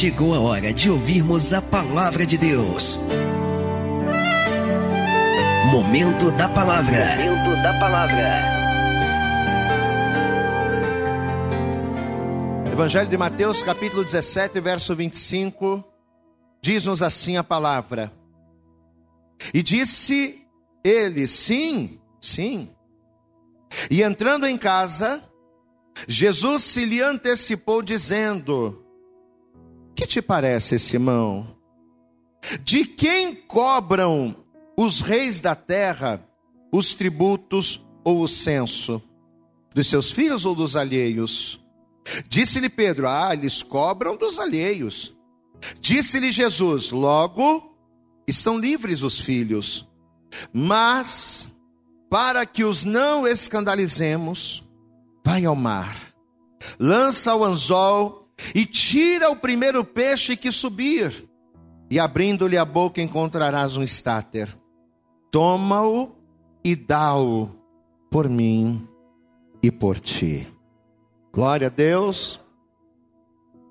chegou a hora de ouvirmos a palavra de Deus. Momento da palavra. Momento da palavra. Evangelho de Mateus, capítulo 17, verso 25, diz-nos assim a palavra. E disse ele: Sim, sim. E entrando em casa, Jesus se lhe antecipou, dizendo: Que te parece, Simão? De quem cobram os reis da terra os tributos ou o censo? Dos seus filhos ou dos alheios? Disse-lhe Pedro: Ah, eles cobram dos alheios. Disse-lhe Jesus: Logo, estão livres os filhos. Mas, para que os não escandalizemos, vai ao mar, lança o anzol e tira o primeiro peixe que subir, e abrindo-lhe a boca encontrarás um estáter. Toma-o e dá-o por mim e por ti. Glória a Deus.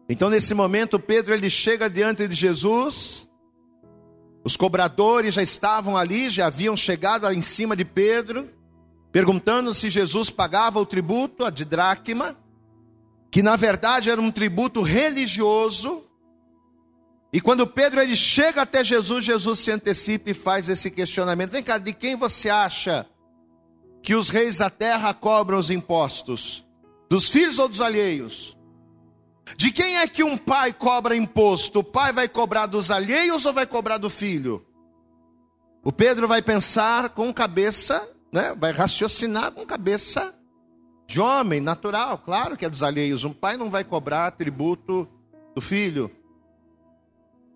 Então nesse momento Pedro ele chega diante de Jesus. Os cobradores já estavam ali, já haviam chegado em cima de Pedro perguntando se Jesus pagava o tributo, a de dracma, que na verdade era um tributo religioso. E quando Pedro ele chega até Jesus, Jesus se antecipa e faz esse questionamento: Vem cá, de quem você acha que os reis da terra cobram os impostos? Dos filhos ou dos alheios? De quem é que um pai cobra imposto? O pai vai cobrar dos alheios ou vai cobrar do filho? O Pedro vai pensar com cabeça né, vai raciocinar com cabeça de homem, natural, claro que é dos alheios. Um pai não vai cobrar tributo do filho.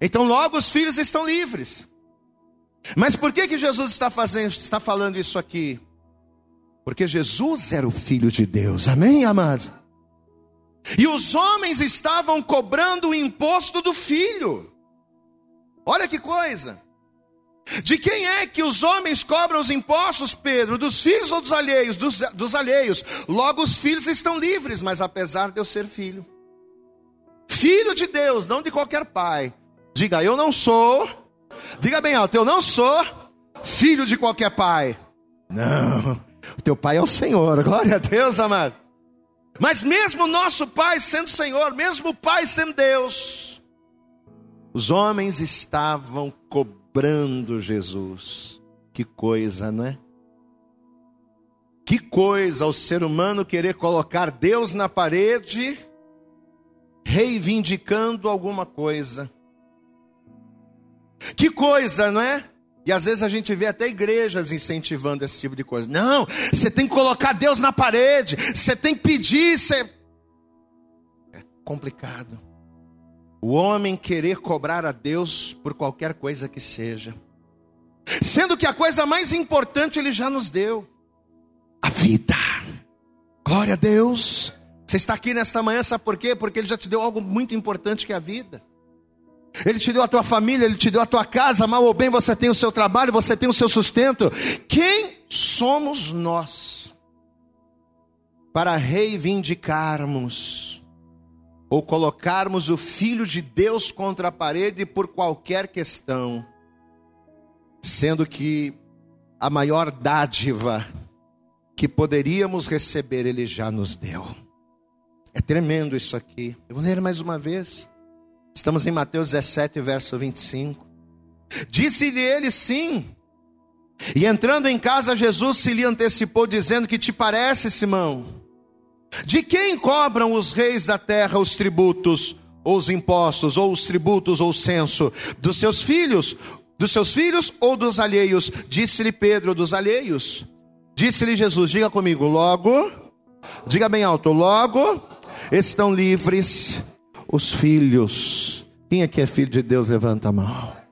Então logo os filhos estão livres. Mas por que que Jesus está fazendo, está falando isso aqui? Porque Jesus era o filho de Deus. Amém, amados. E os homens estavam cobrando o imposto do filho. Olha que coisa. De quem é que os homens cobram os impostos, Pedro? Dos filhos ou dos alheios? Dos, dos alheios. Logo, os filhos estão livres, mas apesar de eu ser filho. Filho de Deus, não de qualquer pai. Diga, eu não sou. Diga bem alto, eu não sou filho de qualquer pai. Não, o teu pai é o Senhor, glória a Deus, amado. Mas mesmo nosso pai sendo Senhor, mesmo o pai sendo Deus, os homens estavam cobrando cobrando Jesus. Que coisa, não é? Que coisa o ser humano querer colocar Deus na parede, reivindicando alguma coisa. Que coisa, não é? E às vezes a gente vê até igrejas incentivando esse tipo de coisa. Não, você tem que colocar Deus na parede, você tem que pedir, você... É complicado o homem querer cobrar a Deus por qualquer coisa que seja, sendo que a coisa mais importante Ele já nos deu a vida. Glória a Deus. Você está aqui nesta manhã, sabe por quê? Porque Ele já te deu algo muito importante que é a vida. Ele te deu a tua família, Ele te deu a tua casa, mal ou bem você tem o seu trabalho, você tem o seu sustento. Quem somos nós para reivindicarmos ou colocarmos o Filho de Deus contra a parede por qualquer questão, sendo que a maior dádiva que poderíamos receber, Ele já nos deu. É tremendo isso aqui. Eu vou ler mais uma vez. Estamos em Mateus 17, verso 25. Disse-lhe ele sim. E entrando em casa, Jesus se lhe antecipou, dizendo: Que te parece, Simão? De quem cobram os reis da terra os tributos, ou os impostos, ou os tributos, ou o censo? Dos seus filhos, dos seus filhos ou dos alheios? Disse-lhe Pedro, dos alheios. Disse-lhe Jesus, diga comigo, logo, diga bem alto, logo estão livres os filhos. Quem aqui é filho de Deus, levanta a mão.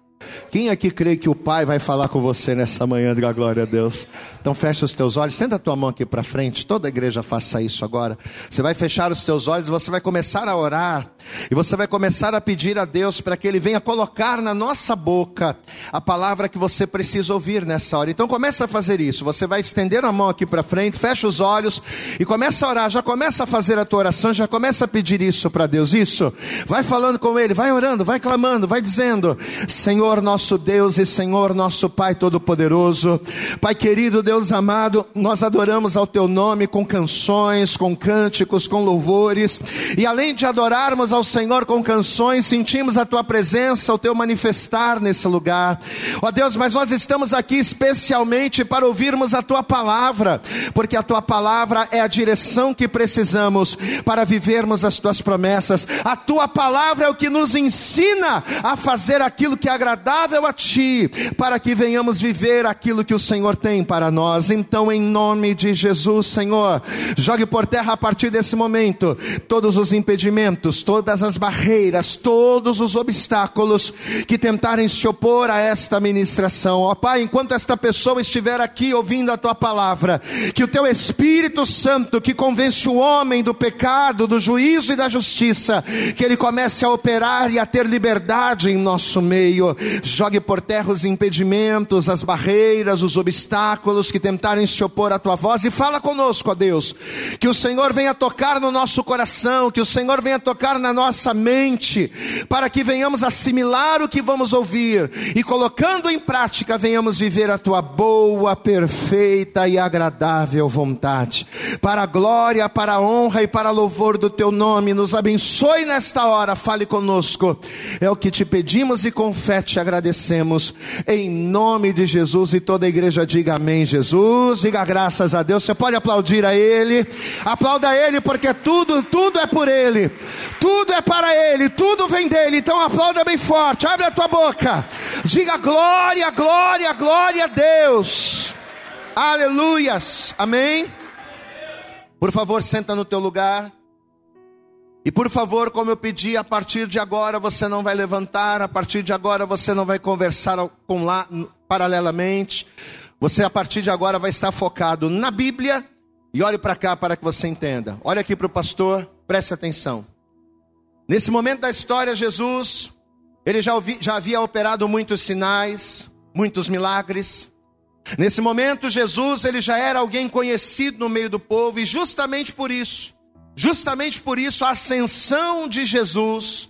Quem aqui crê que o Pai vai falar com você nessa manhã? Diga glória a Deus. Então fecha os teus olhos, senta a tua mão aqui para frente. Toda a igreja faça isso agora. Você vai fechar os teus olhos e você vai começar a orar. E você vai começar a pedir a Deus para que Ele venha colocar na nossa boca a palavra que você precisa ouvir nessa hora. Então começa a fazer isso. Você vai estender a mão aqui para frente, fecha os olhos e começa a orar. Já começa a fazer a tua oração, já começa a pedir isso para Deus. Isso. Vai falando com Ele, vai orando, vai clamando, vai dizendo: Senhor nosso Deus e Senhor nosso Pai Todo-Poderoso, Pai querido, Deus amado, nós adoramos ao Teu nome com canções, com cânticos, com louvores, e além de adorarmos ao Senhor com canções, sentimos a Tua presença, o Teu manifestar nesse lugar. Ó Deus, mas nós estamos aqui especialmente para ouvirmos a Tua palavra, porque a Tua palavra é a direção que precisamos para vivermos as Tuas promessas. A Tua palavra é o que nos ensina a fazer aquilo que é agradável a Ti, para que venhamos viver aquilo que o Senhor tem para nós. Então, em nome de Jesus, Senhor, jogue por terra a partir desse momento todos os impedimentos, todas as barreiras, todos os obstáculos que tentarem se opor a esta ministração. Ó Pai, enquanto esta pessoa estiver aqui ouvindo a tua palavra, que o teu Espírito Santo, que convence o homem do pecado, do juízo e da justiça, que ele comece a operar e a ter liberdade em nosso meio. Jogue por terra os impedimentos, as barreiras, os obstáculos que tentarem se opor à tua voz e fala conosco, ó Deus. Que o Senhor venha tocar no nosso coração, que o Senhor venha tocar na nossa mente, para que venhamos assimilar o que vamos ouvir e colocando em prática venhamos viver a tua boa, perfeita e agradável vontade. Para a glória, para a honra e para a louvor do teu nome, nos abençoe nesta hora, fale conosco. É o que te pedimos e com fé te agradecemos. Em nome de Jesus e toda a igreja diga amém, Jesus. Diga graças a Deus. Você pode aplaudir a Ele. Aplauda a Ele porque tudo, tudo é por Ele. Tudo é para Ele, tudo vem dele. Então aplauda bem forte. Abre a tua boca. Diga glória, glória, glória a Deus. Aleluias. Amém. Por favor, senta no teu lugar. E por favor, como eu pedi, a partir de agora você não vai levantar, a partir de agora você não vai conversar com lá paralelamente. Você a partir de agora vai estar focado na Bíblia e olhe para cá para que você entenda. Olha aqui para o pastor, preste atenção. Nesse momento da história, Jesus, ele já, ouvi, já havia operado muitos sinais, muitos milagres. Nesse momento, Jesus, ele já era alguém conhecido no meio do povo e justamente por isso, Justamente por isso, a ascensão de Jesus,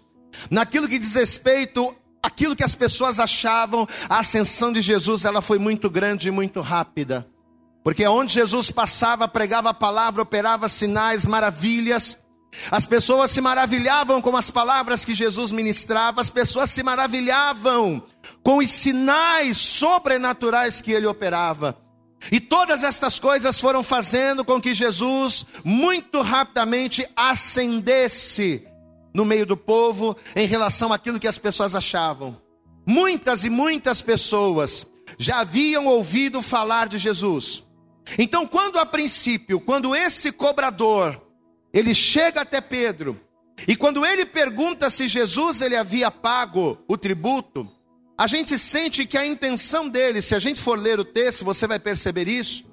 naquilo que diz respeito aquilo que as pessoas achavam, a ascensão de Jesus, ela foi muito grande e muito rápida. Porque onde Jesus passava, pregava a palavra, operava sinais, maravilhas, as pessoas se maravilhavam com as palavras que Jesus ministrava, as pessoas se maravilhavam com os sinais sobrenaturais que ele operava. E todas estas coisas foram fazendo com que Jesus muito rapidamente ascendesse no meio do povo em relação àquilo que as pessoas achavam. Muitas e muitas pessoas já haviam ouvido falar de Jesus. Então, quando a princípio, quando esse cobrador, ele chega até Pedro, e quando ele pergunta se Jesus ele havia pago o tributo, a gente sente que a intenção dele, se a gente for ler o texto, você vai perceber isso,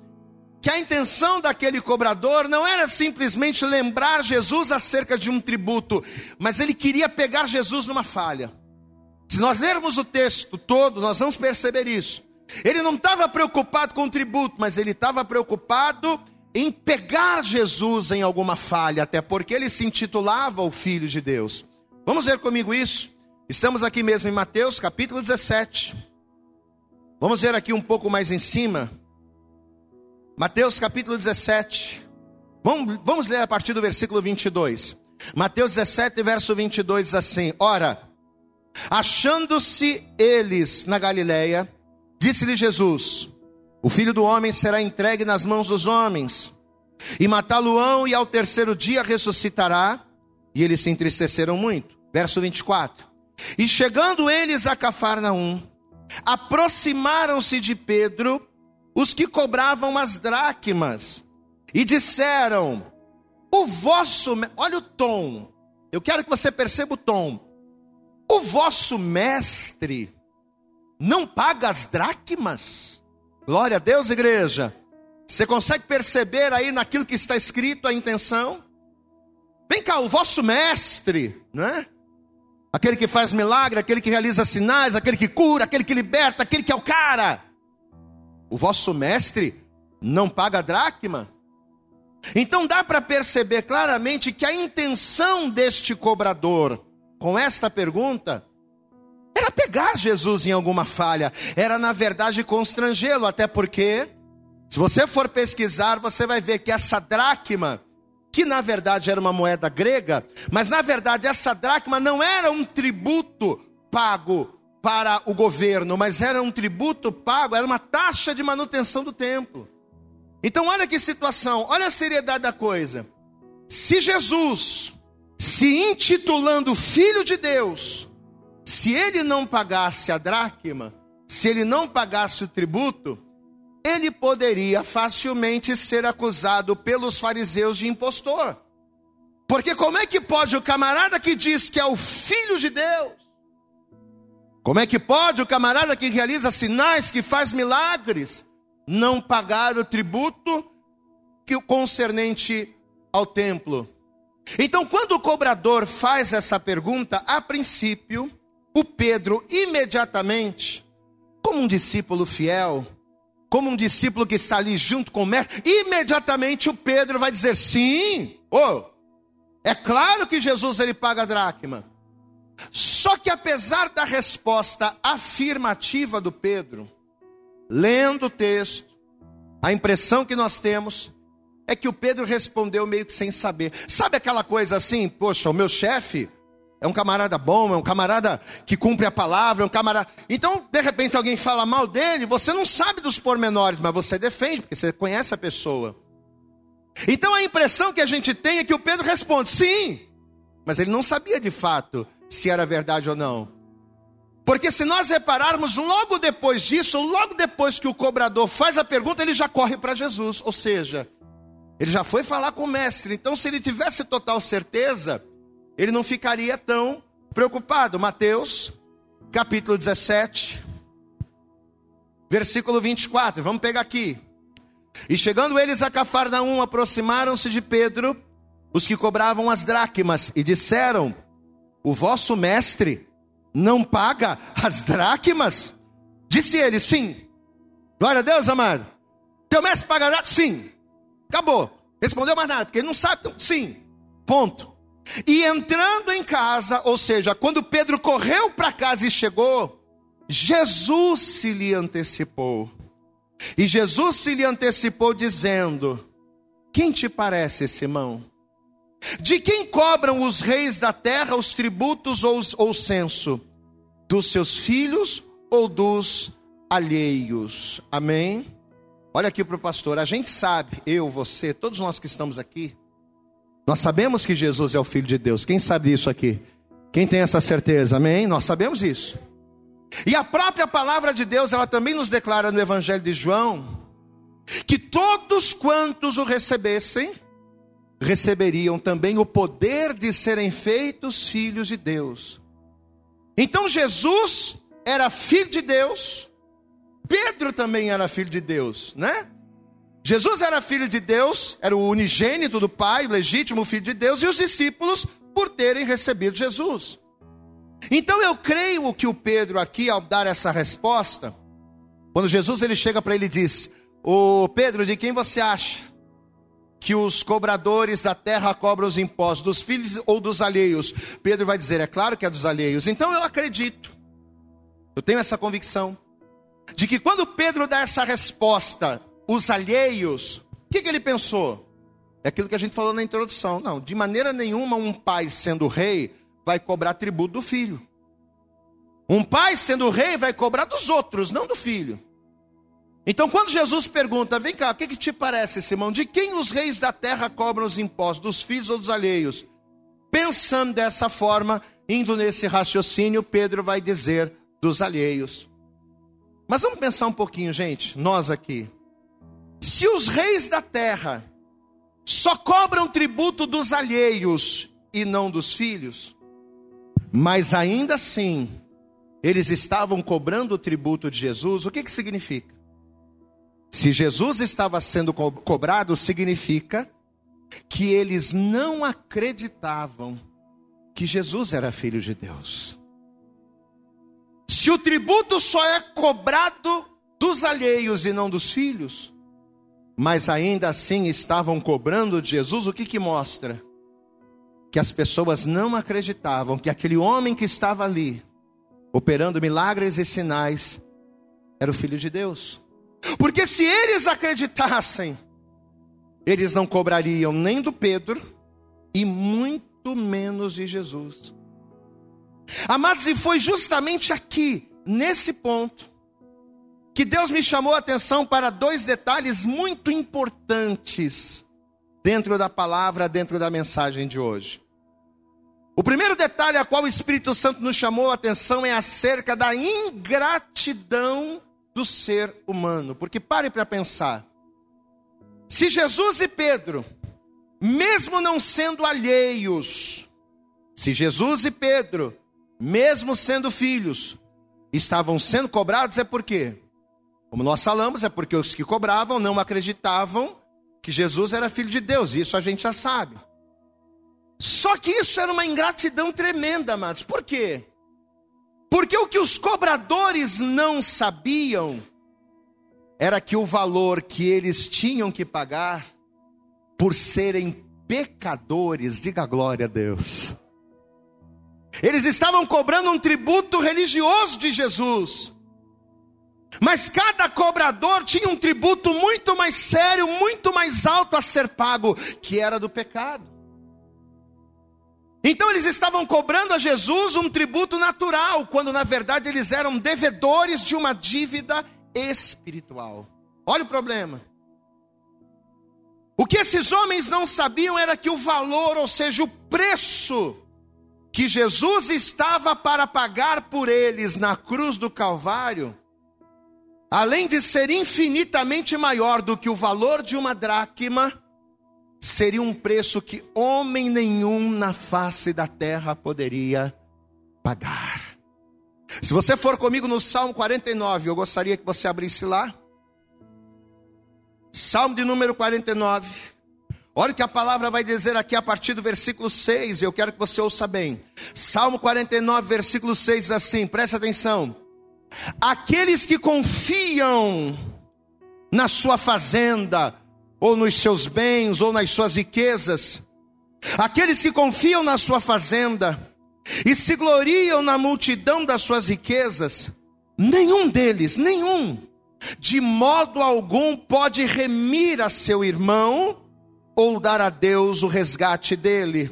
que a intenção daquele cobrador não era simplesmente lembrar Jesus acerca de um tributo, mas ele queria pegar Jesus numa falha. Se nós lermos o texto todo, nós vamos perceber isso. Ele não estava preocupado com o tributo, mas ele estava preocupado em pegar Jesus em alguma falha, até porque ele se intitulava o Filho de Deus. Vamos ver comigo isso? Estamos aqui mesmo em Mateus capítulo 17. Vamos ver aqui um pouco mais em cima. Mateus capítulo 17. Vamos, vamos ler a partir do versículo 22. Mateus 17, verso 22 diz assim: Ora, achando-se eles na Galileia, disse-lhe Jesus: O filho do homem será entregue nas mãos dos homens, e matá-lo-ão, e ao terceiro dia ressuscitará. E eles se entristeceram muito. Verso 24. E chegando eles a Cafarnaum, aproximaram-se de Pedro os que cobravam as dracmas e disseram: O vosso, olha o tom. Eu quero que você perceba o tom. O vosso mestre não paga as dracmas? Glória a Deus, igreja. Você consegue perceber aí naquilo que está escrito a intenção? Vem cá, o vosso mestre, não é? Aquele que faz milagre, aquele que realiza sinais, aquele que cura, aquele que liberta, aquele que é o cara. O vosso mestre não paga dracma? Então dá para perceber claramente que a intenção deste cobrador com esta pergunta era pegar Jesus em alguma falha, era na verdade constrangê-lo, até porque, se você for pesquisar, você vai ver que essa dracma, que na verdade era uma moeda grega, mas na verdade essa dracma não era um tributo pago para o governo, mas era um tributo pago, era uma taxa de manutenção do templo. Então, olha que situação, olha a seriedade da coisa. Se Jesus, se intitulando Filho de Deus, se ele não pagasse a dracma, se ele não pagasse o tributo, ele poderia facilmente ser acusado pelos fariseus de impostor. Porque como é que pode o camarada que diz que é o filho de Deus? Como é que pode o camarada que realiza sinais, que faz milagres, não pagar o tributo que concernente ao templo. Então, quando o cobrador faz essa pergunta, a princípio, o Pedro imediatamente, como um discípulo fiel, como um discípulo que está ali junto com o mestre, imediatamente o Pedro vai dizer: sim, oh, é claro que Jesus ele paga a dracma. Só que apesar da resposta afirmativa do Pedro, lendo o texto, a impressão que nós temos é que o Pedro respondeu meio que sem saber. Sabe aquela coisa assim, poxa, o meu chefe é um camarada bom, é um camarada que cumpre a palavra, é um camarada. Então, de repente, alguém fala mal dele, você não sabe dos pormenores, mas você defende, porque você conhece a pessoa. Então a impressão que a gente tem é que o Pedro responde sim, mas ele não sabia de fato se era verdade ou não. Porque se nós repararmos, logo depois disso, logo depois que o cobrador faz a pergunta, ele já corre para Jesus. Ou seja, ele já foi falar com o mestre. Então, se ele tivesse total certeza, ele não ficaria tão preocupado. Mateus, capítulo 17, versículo 24. Vamos pegar aqui. E chegando eles a Cafarnaum, aproximaram-se de Pedro, os que cobravam as dracmas, e disseram: O vosso mestre não paga as dracmas? Disse ele, sim. Glória a Deus, amado. Teu mestre paga dracmas? Sim. Acabou. Respondeu mais nada, porque ele não sabe. Então, sim. Ponto. E entrando em casa, ou seja, quando Pedro correu para casa e chegou, Jesus se lhe antecipou. E Jesus se lhe antecipou dizendo: Quem te parece, Simão? De quem cobram os reis da terra os tributos ou, o censo? Dos seus filhos ou dos alheios? Amém? Olha aqui para o pastor, a gente sabe, eu, você, todos nós que estamos aqui, nós sabemos que Jesus é o Filho de Deus. Quem sabe isso aqui? Quem tem essa certeza? Amém? Nós sabemos isso. E a própria palavra de Deus, ela também nos declara no Evangelho de João, que todos quantos o recebessem, receberiam também o poder de serem feitos filhos de Deus. Então Jesus era filho de Deus, Pedro também era filho de Deus, né? Jesus era filho de Deus, era o unigênito do Pai, o legítimo filho de Deus, e os discípulos por terem recebido Jesus. Então eu creio que o Pedro aqui, ao dar essa resposta, quando Jesus ele chega para ele e diz: "O Pedro, de quem você acha que os cobradores da terra cobram os impostos, dos filhos ou dos alheios? Pedro vai dizer: é claro que é dos alheios. Então eu acredito, eu tenho essa convicção, de que quando Pedro dá essa resposta, os alheios, o que, que ele pensou? É aquilo que a gente falou na introdução. Não, de maneira nenhuma um pai sendo rei vai cobrar tributo do filho. Um pai sendo rei vai cobrar dos outros, não do filho. Então, quando Jesus pergunta, vem cá, o que, que te parece, Simão? De quem os reis da terra cobram os impostos? Dos filhos ou dos alheios? Pensando dessa forma, indo nesse raciocínio, Pedro vai dizer dos alheios. Mas vamos pensar um pouquinho, gente, nós aqui. Se os reis da terra só cobram tributo dos alheios e não dos filhos, mas ainda assim eles estavam cobrando o tributo de Jesus, o que, que significa? Se Jesus estava sendo co cobrado, significa que eles não acreditavam que Jesus era filho de Deus. Se o tributo só é cobrado dos alheios e não dos filhos, mas ainda assim estavam cobrando de Jesus, o que que mostra? Que as pessoas não acreditavam que aquele homem que estava ali, operando milagres e sinais, era o filho de Deus. Porque se eles acreditassem, eles não cobrariam nem do Pedro e muito menos de Jesus. Amados, e foi justamente aqui, nesse ponto, que Deus me chamou a atenção para dois detalhes muito importantes dentro da palavra, dentro da mensagem de hoje. O primeiro detalhe a qual o Espírito Santo nos chamou a atenção é acerca da ingratidão do ser humano. Porque pare para pensar. Se Jesus e Pedro, mesmo não sendo alheios, se Jesus e Pedro, mesmo sendo filhos, estavam sendo cobrados, é por quê? Como nós falamos, é porque os que cobravam não acreditavam que Jesus era filho de Deus, isso a gente já sabe. Só que isso era uma ingratidão tremenda, amados. Por quê? Porque o que os cobradores não sabiam era que o valor que eles tinham que pagar por serem pecadores, diga glória a Deus. Eles estavam cobrando um tributo religioso de Jesus. Mas cada cobrador tinha um tributo muito mais sério, muito mais alto a ser pago, que era do pecado. Então eles estavam cobrando a Jesus um tributo natural, quando na verdade eles eram devedores de uma dívida espiritual. Olha o problema. O que esses homens não sabiam era que o valor, ou seja, o preço que Jesus estava para pagar por eles na cruz do Calvário, além de ser infinitamente maior do que o valor de uma dracma, seria um preço que homem nenhum na face da terra poderia pagar. Se você for comigo no Salmo 49, eu gostaria que você abrisse lá. Salmo de número 49. Olha o que a palavra vai dizer aqui a partir do versículo 6, eu quero que você ouça bem. Salmo 49, versículo 6 assim, presta atenção. Aqueles que confiam na sua fazenda, ou nos seus bens, ou nas suas riquezas, aqueles que confiam na sua fazenda e se gloriam na multidão das suas riquezas, nenhum deles, nenhum, de modo algum pode remir a seu irmão ou dar a Deus o resgate dele,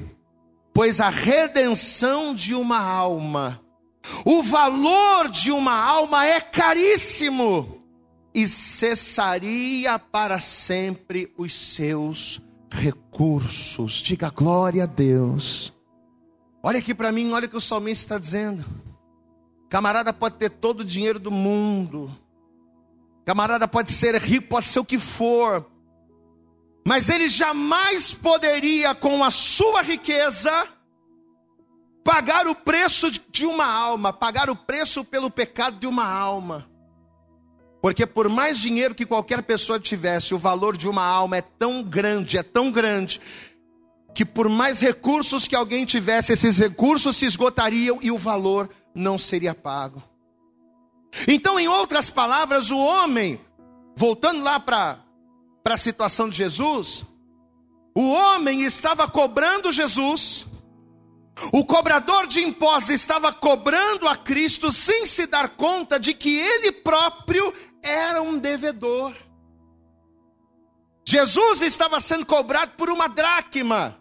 pois a redenção de uma alma, o valor de uma alma é caríssimo e cessaria para sempre os seus recursos. Diga glória a Deus. Olha aqui para mim, olha o que o salmista está dizendo. Camarada pode ter todo o dinheiro do mundo. Camarada pode ser rico, pode ser o que for. Mas ele jamais poderia, com a sua riqueza, pagar o preço de uma alma, pagar o preço pelo pecado de uma alma. Porque por mais dinheiro que qualquer pessoa tivesse, o valor de uma alma é tão grande, é tão grande, que por mais recursos que alguém tivesse, esses recursos se esgotariam e o valor não seria pago. Então, em outras palavras, o homem, voltando lá para a situação de Jesus, o homem estava cobrando Jesus, o cobrador de impostos estava cobrando a Cristo sem se dar conta de que ele próprio era um devedor. Jesus estava sendo cobrado por uma dracma,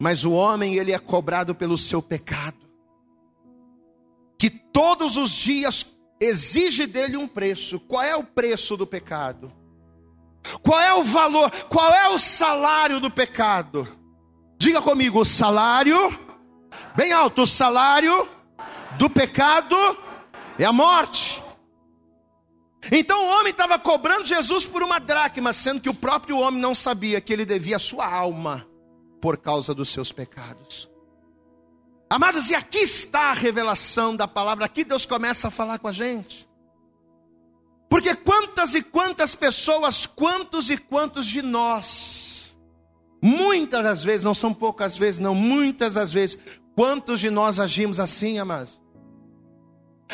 mas o homem ele é cobrado pelo seu pecado, que todos os dias exige dele um preço. Qual é o preço do pecado? Qual é o valor? Qual é o salário do pecado? Diga comigo, o salário, bem alto, o salário do pecado é a morte. Então o homem estava cobrando Jesus por uma dracma, sendo que o próprio homem não sabia que ele devia a sua alma por causa dos seus pecados. Amados, e aqui está a revelação da palavra, aqui Deus começa a falar com a gente. Porque quantas e quantas pessoas, quantos e quantos de nós, muitas das vezes, não são poucas vezes, não, muitas das vezes, quantos de nós agimos assim, amados?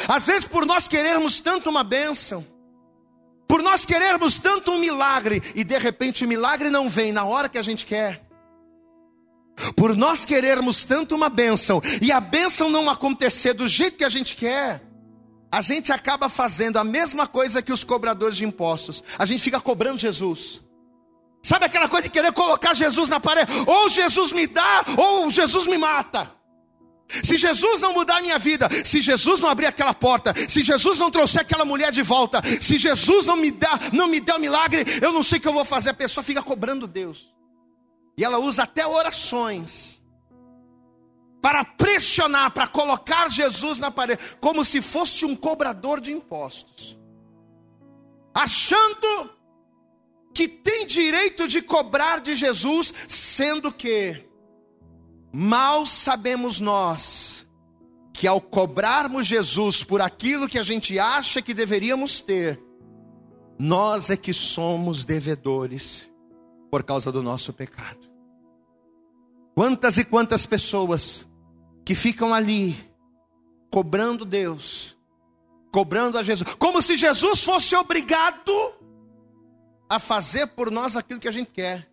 Às vezes, por nós querermos tanto uma bênção, por nós querermos tanto um milagre, e de repente o milagre não vem na hora que a gente quer. Por nós querermos tanto uma bênção, e a bênção não acontecer do jeito que a gente quer, a gente acaba fazendo a mesma coisa que os cobradores de impostos. A gente fica cobrando Jesus. Sabe aquela coisa de querer colocar Jesus na parede? Ou Jesus me dá, ou Jesus me mata. Se Jesus não mudar a minha vida, se Jesus não abrir aquela porta, se Jesus não trouxer aquela mulher de volta, se Jesus não me dá, não me der o um milagre, eu não sei o que eu vou fazer. A pessoa fica cobrando Deus. E ela usa até orações para pressionar, para colocar Jesus na parede, como se fosse um cobrador de impostos. Achando que tem direito de cobrar de Jesus, sendo que Mal sabemos nós que ao cobrarmos Jesus por aquilo que a gente acha que deveríamos ter, nós é que somos devedores por causa do nosso pecado. Quantas e quantas pessoas que ficam ali cobrando Deus, cobrando a Jesus, como se Jesus fosse obrigado a fazer por nós aquilo que a gente quer.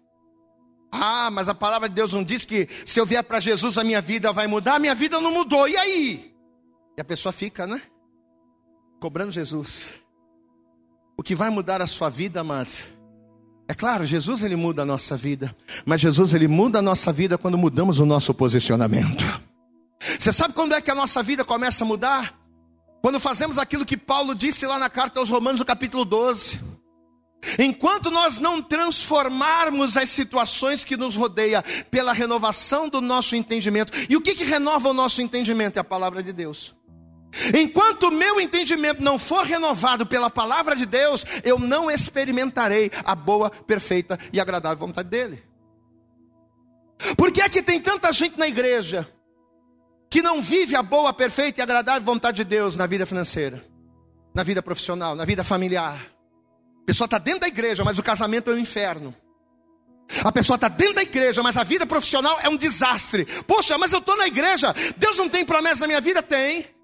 Ah, mas a palavra de Deus não diz que se eu vier para Jesus a minha vida vai mudar? A minha vida não mudou, e aí? E a pessoa fica, né? Cobrando Jesus. O que vai mudar a sua vida, amados? É claro, Jesus ele muda a nossa vida, mas Jesus ele muda a nossa vida quando mudamos o nosso posicionamento. Você sabe quando é que a nossa vida começa a mudar? Quando fazemos aquilo que Paulo disse lá na carta aos Romanos, no capítulo 12. Enquanto nós não transformarmos as situações que nos rodeia pela renovação do nosso entendimento, e o que, que renova o nosso entendimento? É a palavra de Deus. Enquanto o meu entendimento não for renovado pela palavra de Deus, eu não experimentarei a boa, perfeita e agradável vontade dele. Por que é que tem tanta gente na igreja que não vive a boa, perfeita e agradável vontade de Deus na vida financeira, na vida profissional, na vida familiar? A pessoa está dentro da igreja, mas o casamento é um inferno. A pessoa está dentro da igreja, mas a vida profissional é um desastre. Poxa, mas eu estou na igreja, Deus não tem promessa na minha vida? Tem.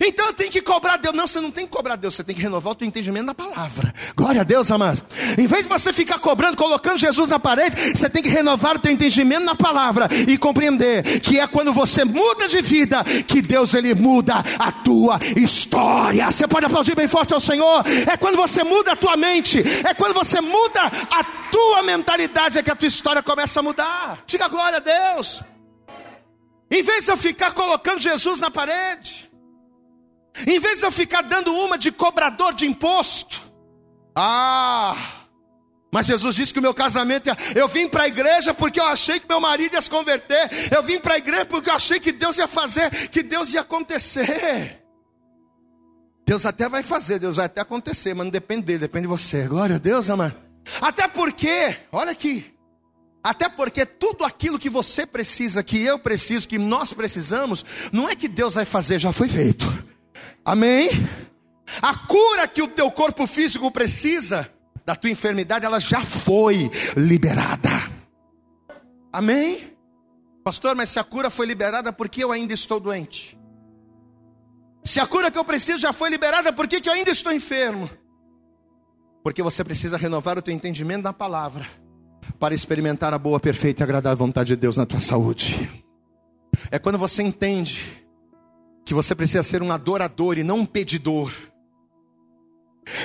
Então eu tenho que cobrar Deus. Não, você não tem que cobrar Deus, você tem que renovar o teu entendimento na palavra. Glória a Deus, amado. Em vez de você ficar cobrando, colocando Jesus na parede, você tem que renovar o teu entendimento na palavra e compreender que é quando você muda de vida que Deus ele muda a tua história. Você pode aplaudir bem forte ao Senhor. É quando você muda a tua mente, é quando você muda a tua mentalidade é que a tua história começa a mudar. Diga glória a Deus. Em vez de eu ficar colocando Jesus na parede, em vez de eu ficar dando uma de cobrador de imposto, ah, mas Jesus disse que o meu casamento, eu vim para a igreja porque eu achei que meu marido ia se converter, eu vim para a igreja porque eu achei que Deus ia fazer, que Deus ia acontecer. Deus até vai fazer, Deus vai até acontecer, mas não depende dele, depende de você. Glória a Deus, amado. Até porque, olha aqui, até porque tudo aquilo que você precisa, que eu preciso, que nós precisamos, não é que Deus vai fazer, já foi feito. Amém? A cura que o teu corpo físico precisa da tua enfermidade, ela já foi liberada. Amém? Pastor, mas se a cura foi liberada, por que eu ainda estou doente? Se a cura que eu preciso já foi liberada, por que, que eu ainda estou enfermo? Porque você precisa renovar o teu entendimento da palavra para experimentar a boa, perfeita e agradável vontade de Deus na tua saúde. É quando você entende que você precisa ser um adorador e não um pedidor.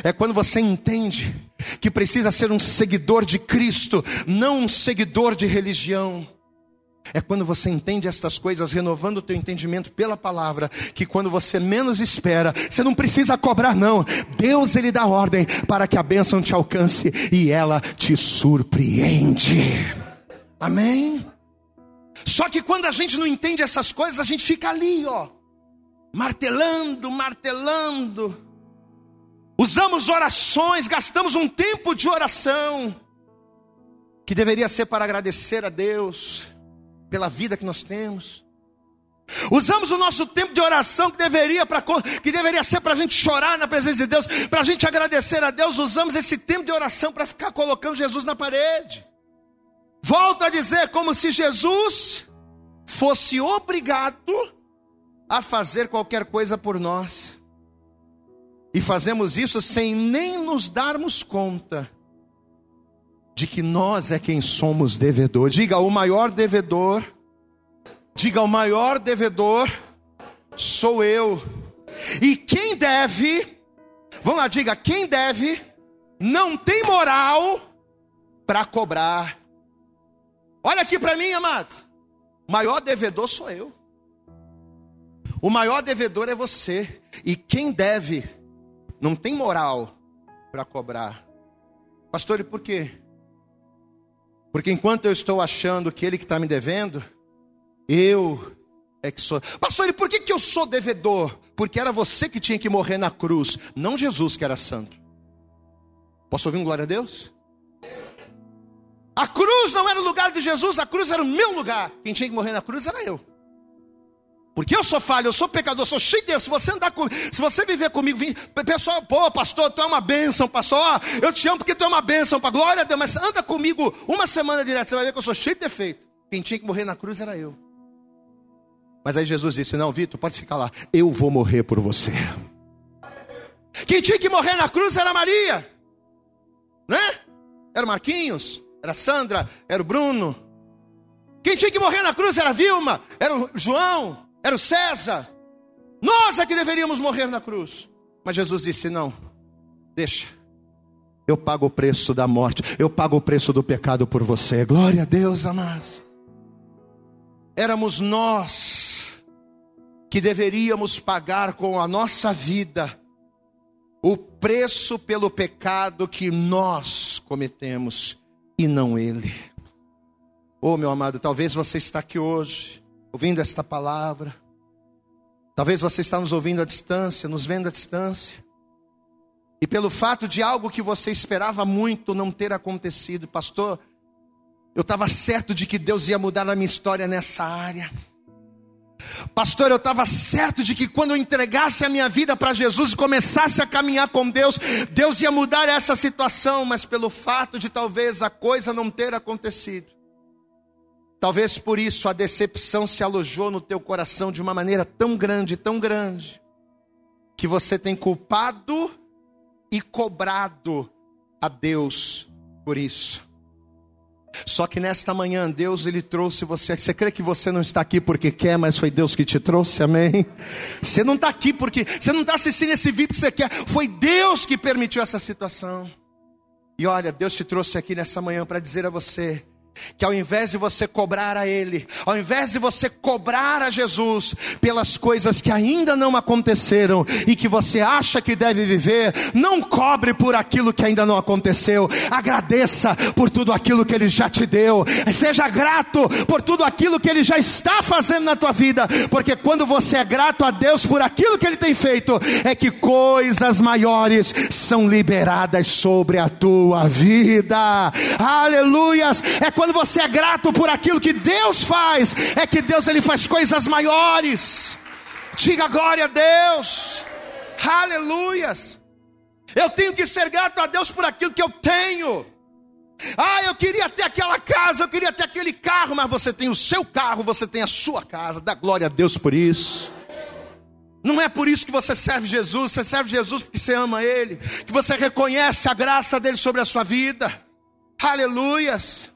É quando você entende que precisa ser um seguidor de Cristo, não um seguidor de religião. É quando você entende estas coisas, renovando o teu entendimento pela palavra, que quando você menos espera, você não precisa cobrar não. Deus ele dá ordem para que a bênção te alcance e ela te surpreende. Amém? Só que quando a gente não entende essas coisas, a gente fica ali, ó martelando, martelando. Usamos orações, gastamos um tempo de oração, que deveria ser para agradecer a Deus pela vida que nós temos. Usamos o nosso tempo de oração que deveria, pra, que deveria ser para a gente chorar na presença de Deus, para a gente agradecer a Deus. Usamos esse tempo de oração para ficar colocando Jesus na parede. Volto a dizer, como se Jesus fosse obrigado a fazer qualquer coisa por nós. E fazemos isso sem nem nos darmos conta de que nós é quem somos devedor. Diga, o maior devedor Diga: o maior devedor sou eu. E quem deve, vamos lá, diga: quem deve, não tem moral para cobrar. Olha aqui para mim, amado. O maior devedor sou eu. O maior devedor é você. E quem deve, não tem moral para cobrar. Pastor, e por quê? Porque enquanto eu estou achando que ele que está me devendo, eu é que sou. Pastor, e por que, que eu sou devedor? Porque era você que tinha que morrer na cruz, não Jesus que era santo. Posso ouvir um glória a Deus? A cruz não era o lugar de Jesus, a cruz era o meu lugar. Quem tinha que morrer na cruz era eu. Porque eu sou falho, eu sou pecador, eu sou cheio de. Se você andar comigo, se você viver comigo, pessoal, pô, pastor, tu é uma bênção, pastor. eu te amo porque tu é uma bênção, para glória a Deus. Mas anda comigo uma semana direto, você vai ver que eu sou cheio de defeito. Quem tinha que morrer na cruz era eu. Mas aí Jesus disse: Não, Vitor, pode ficar lá, eu vou morrer por você. Quem tinha que morrer na cruz era Maria, né? Era Marquinhos, era Sandra, era o Bruno. Quem tinha que morrer na cruz era Vilma, era o João, era o César. Nós é que deveríamos morrer na cruz. Mas Jesus disse: Não, deixa. Eu pago o preço da morte, eu pago o preço do pecado por você. Glória a Deus, amados. Éramos nós que deveríamos pagar com a nossa vida o preço pelo pecado que nós cometemos e não ele. Oh, meu amado, talvez você está aqui hoje ouvindo esta palavra. Talvez você está nos ouvindo à distância, nos vendo à distância. E pelo fato de algo que você esperava muito não ter acontecido, pastor, eu estava certo de que Deus ia mudar a minha história nessa área. Pastor, eu estava certo de que quando eu entregasse a minha vida para Jesus e começasse a caminhar com Deus, Deus ia mudar essa situação, mas pelo fato de talvez a coisa não ter acontecido, talvez por isso a decepção se alojou no teu coração de uma maneira tão grande, tão grande, que você tem culpado e cobrado a Deus por isso. Só que nesta manhã Deus ele trouxe você. Você crê que você não está aqui porque quer, mas foi Deus que te trouxe, amém? Você não está aqui porque você não está assistindo esse vídeo porque você quer. Foi Deus que permitiu essa situação. E olha, Deus te trouxe aqui nessa manhã para dizer a você que ao invés de você cobrar a Ele, ao invés de você cobrar a Jesus pelas coisas que ainda não aconteceram e que você acha que deve viver, não cobre por aquilo que ainda não aconteceu, agradeça por tudo aquilo que Ele já te deu, seja grato por tudo aquilo que Ele já está fazendo na tua vida, porque quando você é grato a Deus por aquilo que Ele tem feito, é que coisas maiores são liberadas sobre a tua vida, aleluias, é quando quando você é grato por aquilo que Deus faz, é que Deus ele faz coisas maiores. Diga glória a Deus. Aleluias. Eu tenho que ser grato a Deus por aquilo que eu tenho. Ah, eu queria ter aquela casa, eu queria ter aquele carro, mas você tem o seu carro, você tem a sua casa. Dá glória a Deus por isso. Não é por isso que você serve Jesus, você serve Jesus porque você ama Ele, que você reconhece a graça dele sobre a sua vida. Aleluias.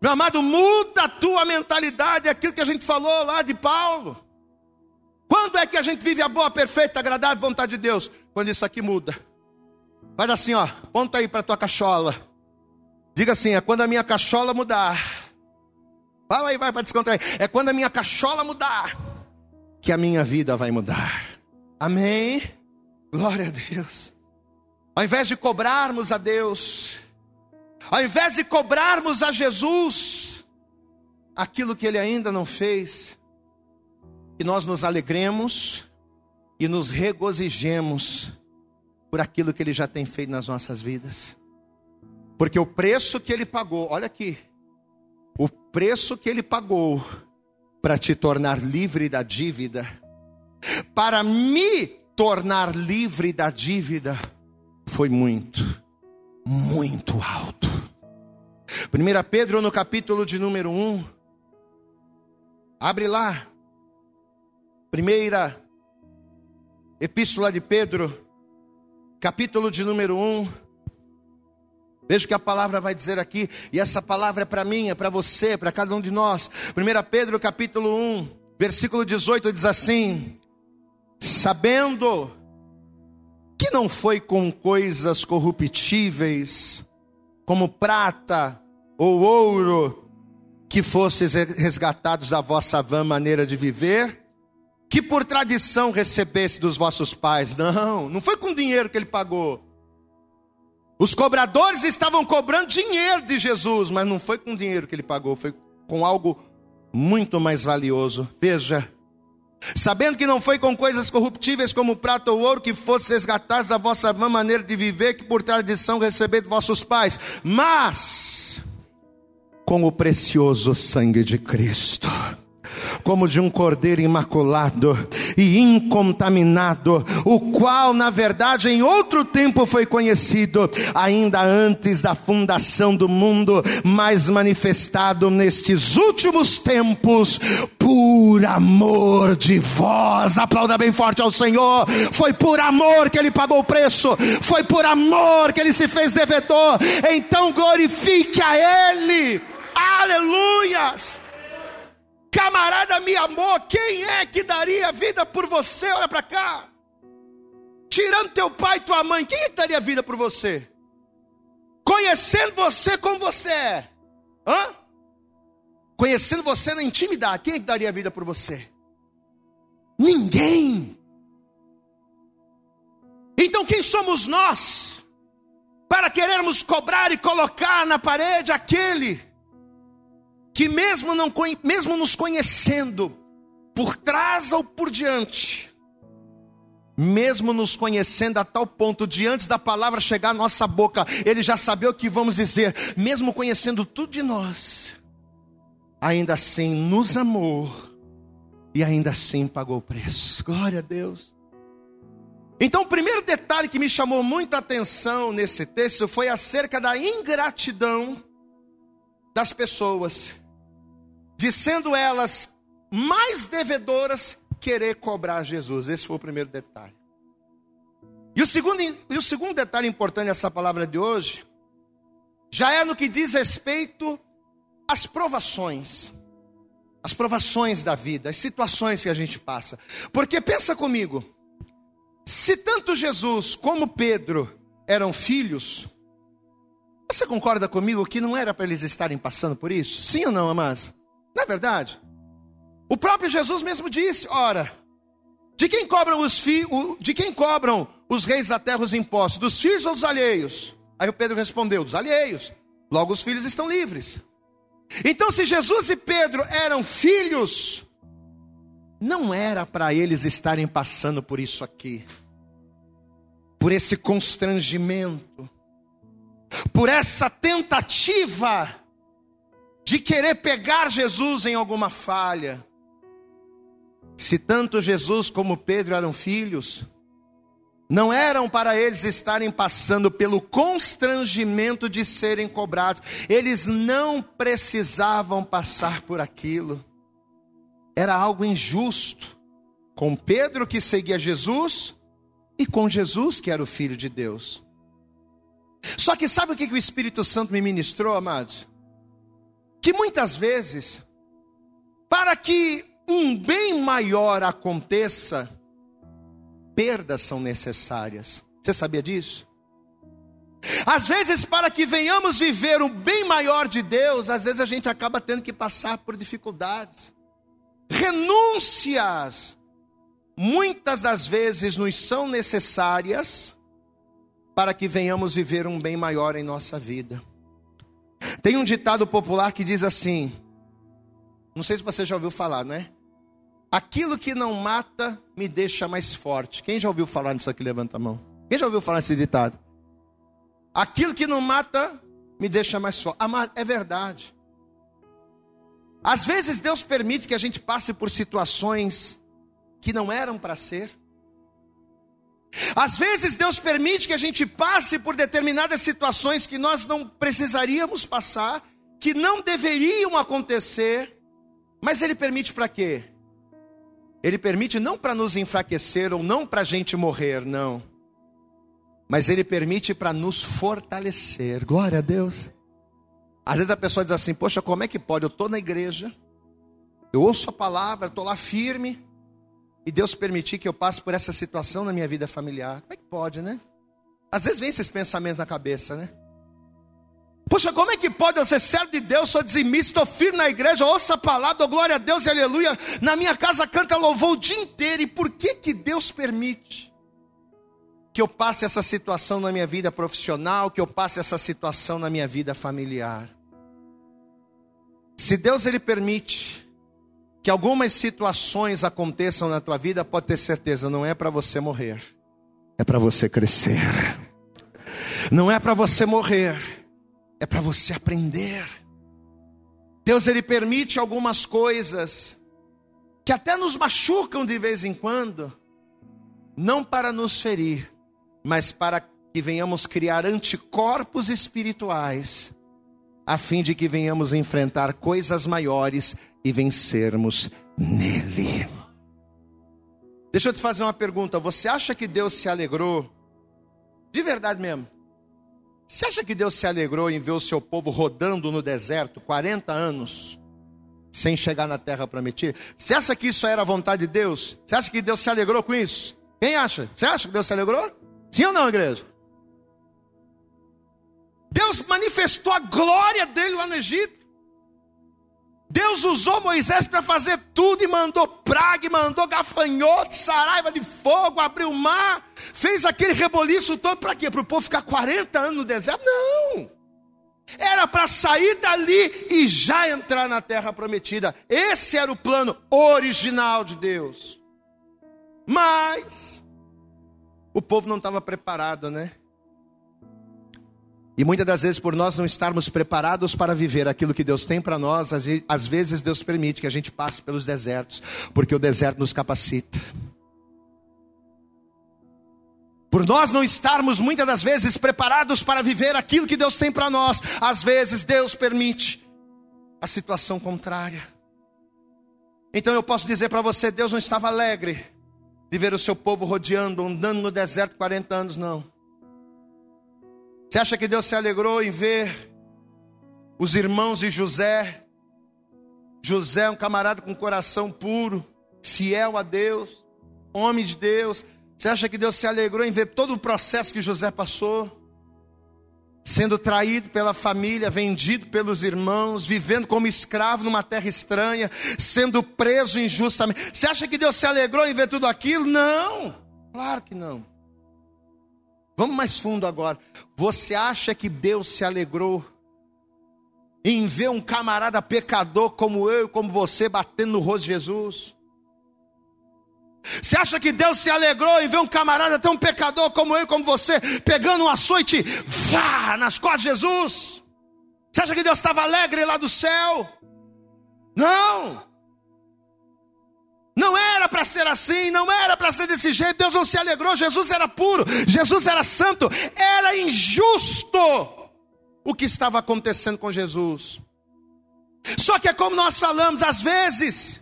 Meu amado, muda a tua mentalidade, aquilo que a gente falou lá de Paulo. Quando é que a gente vive a boa, perfeita, agradável vontade de Deus? Quando isso aqui muda. Faz assim, ó, ponta aí para tua cachola. Diga assim, é quando a minha cachola mudar. Fala aí, vai para descontrair. É quando a minha cachola mudar, que a minha vida vai mudar. Amém? Glória a Deus. Ao invés de cobrarmos a Deus, ao invés de cobrarmos a Jesus aquilo que ele ainda não fez, que nós nos alegremos e nos regozijemos por aquilo que ele já tem feito nas nossas vidas. Porque o preço que ele pagou, olha aqui, o preço que ele pagou para te tornar livre da dívida, para me tornar livre da dívida, foi muito, muito alto. 1 Pedro, no capítulo de número 1, abre lá, primeira epístola de Pedro, capítulo de número 1. Veja o que a palavra vai dizer aqui, e essa palavra é para mim, é para você, para cada um de nós. 1 Pedro capítulo 1, versículo 18 diz assim: Sabendo não foi com coisas corruptíveis, como prata ou ouro, que fosses resgatados da vossa vã maneira de viver, que por tradição recebesse dos vossos pais. Não, não foi com dinheiro que ele pagou os cobradores estavam cobrando dinheiro de Jesus, mas não foi com dinheiro que ele pagou, foi com algo muito mais valioso. Veja, sabendo que não foi com coisas corruptíveis como prata ou ouro que fosse resgatados a vossa vã maneira de viver, que por tradição receber de vossos pais, mas com o precioso sangue de Cristo como de um cordeiro imaculado e incontaminado, o qual, na verdade, em outro tempo foi conhecido, ainda antes da fundação do mundo, mas manifestado nestes últimos tempos, por amor de vós. Aplauda bem forte ao Senhor. Foi por amor que ele pagou o preço, foi por amor que ele se fez devedor. Então glorifique a Ele. Aleluias! Camarada me amou, quem é que daria vida por você? Olha para cá. Tirando teu pai e tua mãe, quem é que daria vida por você? Conhecendo você como você é. Hã? Conhecendo você na intimidade, quem é que daria vida por você? Ninguém. Então quem somos nós para querermos cobrar e colocar na parede aquele que mesmo, não, mesmo nos conhecendo, por trás ou por diante, mesmo nos conhecendo a tal ponto de antes da palavra chegar à nossa boca, ele já sabia o que vamos dizer, mesmo conhecendo tudo de nós, ainda assim nos amou e ainda assim pagou o preço. Glória a Deus. Então, o primeiro detalhe que me chamou muita atenção nesse texto foi acerca da ingratidão das pessoas de sendo elas mais devedoras, querer cobrar Jesus. Esse foi o primeiro detalhe. E o segundo, e o segundo detalhe importante dessa palavra de hoje, já é no que diz respeito às provações. As provações da vida, as situações que a gente passa. Porque pensa comigo, se tanto Jesus como Pedro eram filhos, você concorda comigo que não era para eles estarem passando por isso? Sim ou não, amados? Não é verdade? O próprio Jesus mesmo disse: ora, de quem cobram os fi, de quem cobram os reis da terra os impostos? Dos filhos ou dos alheios? Aí o Pedro respondeu: dos alheios. Logo os filhos estão livres. Então, se Jesus e Pedro eram filhos, não era para eles estarem passando por isso aqui, por esse constrangimento, por essa tentativa de querer pegar Jesus em alguma falha. Se tanto Jesus como Pedro eram filhos, não eram para eles estarem passando pelo constrangimento de serem cobrados, eles não precisavam passar por aquilo, era algo injusto, com Pedro que seguia Jesus e com Jesus que era o Filho de Deus. Só que sabe o que o Espírito Santo me ministrou, amados? que muitas vezes, para que um bem maior aconteça, perdas são necessárias. Você sabia disso? Às vezes, para que venhamos viver o bem maior de Deus, às vezes a gente acaba tendo que passar por dificuldades, renúncias, muitas das vezes nos são necessárias para que venhamos viver um bem maior em nossa vida. Tem um ditado popular que diz assim: não sei se você já ouviu falar, não é? Aquilo que não mata me deixa mais forte. Quem já ouviu falar nisso aqui? Levanta a mão. Quem já ouviu falar nesse ditado? Aquilo que não mata me deixa mais forte. É verdade. Às vezes Deus permite que a gente passe por situações que não eram para ser. Às vezes Deus permite que a gente passe por determinadas situações que nós não precisaríamos passar, que não deveriam acontecer, mas Ele permite para quê? Ele permite não para nos enfraquecer ou não para a gente morrer, não. Mas Ele permite para nos fortalecer. Glória a Deus. Às vezes a pessoa diz assim: Poxa, como é que pode? Eu estou na igreja, eu ouço a palavra, estou lá firme, e Deus permitir que eu passe por essa situação na minha vida familiar. Como é que pode, né? Às vezes vem esses pensamentos na cabeça, né? Poxa, como é que pode eu ser servo de Deus, sou dizimista, estou firme na igreja, ouça a palavra, dou glória a Deus e aleluia. Na minha casa canta louvor o dia inteiro. E por que que Deus permite que eu passe essa situação na minha vida profissional, que eu passe essa situação na minha vida familiar? Se Deus ele permite que algumas situações aconteçam na tua vida, pode ter certeza, não é para você morrer, é para você crescer. Não é para você morrer é para você aprender. Deus ele permite algumas coisas que até nos machucam de vez em quando, não para nos ferir, mas para que venhamos criar anticorpos espirituais, a fim de que venhamos enfrentar coisas maiores e vencermos nele. Deixa eu te fazer uma pergunta: você acha que Deus se alegrou, de verdade mesmo, você acha que Deus se alegrou em ver o seu povo rodando no deserto 40 anos, sem chegar na terra prometida? Você acha que isso era a vontade de Deus? Você acha que Deus se alegrou com isso? Quem acha? Você acha que Deus se alegrou? Sim ou não, igreja? Deus manifestou a glória dele lá no Egito. Deus usou Moisés para fazer tudo e mandou praga, mandou gafanhoto, saraiva de fogo, abriu o mar, fez aquele reboliço todo para quê? Para o povo ficar 40 anos no deserto? Não! Era para sair dali e já entrar na terra prometida. Esse era o plano original de Deus. Mas o povo não estava preparado, né? E muitas das vezes, por nós não estarmos preparados para viver aquilo que Deus tem para nós, às vezes Deus permite que a gente passe pelos desertos, porque o deserto nos capacita. Por nós não estarmos muitas das vezes preparados para viver aquilo que Deus tem para nós, às vezes Deus permite a situação contrária. Então eu posso dizer para você: Deus não estava alegre de ver o seu povo rodeando, andando no deserto 40 anos, não. Você acha que Deus se alegrou em ver os irmãos de José? José, é um camarada com coração puro, fiel a Deus, homem de Deus. Você acha que Deus se alegrou em ver todo o processo que José passou? Sendo traído pela família, vendido pelos irmãos, vivendo como escravo numa terra estranha, sendo preso injustamente. Você acha que Deus se alegrou em ver tudo aquilo? Não, claro que não. Vamos mais fundo agora. Você acha que Deus se alegrou em ver um camarada pecador como eu, como você, batendo no rosto de Jesus? Você acha que Deus se alegrou em ver um camarada tão pecador como eu, como você, pegando um açoite, vá, nas costas de Jesus? Você acha que Deus estava alegre lá do céu? Não. Não era para ser assim, não era para ser desse jeito. Deus não se alegrou. Jesus era puro, Jesus era santo. Era injusto o que estava acontecendo com Jesus. Só que é como nós falamos, às vezes,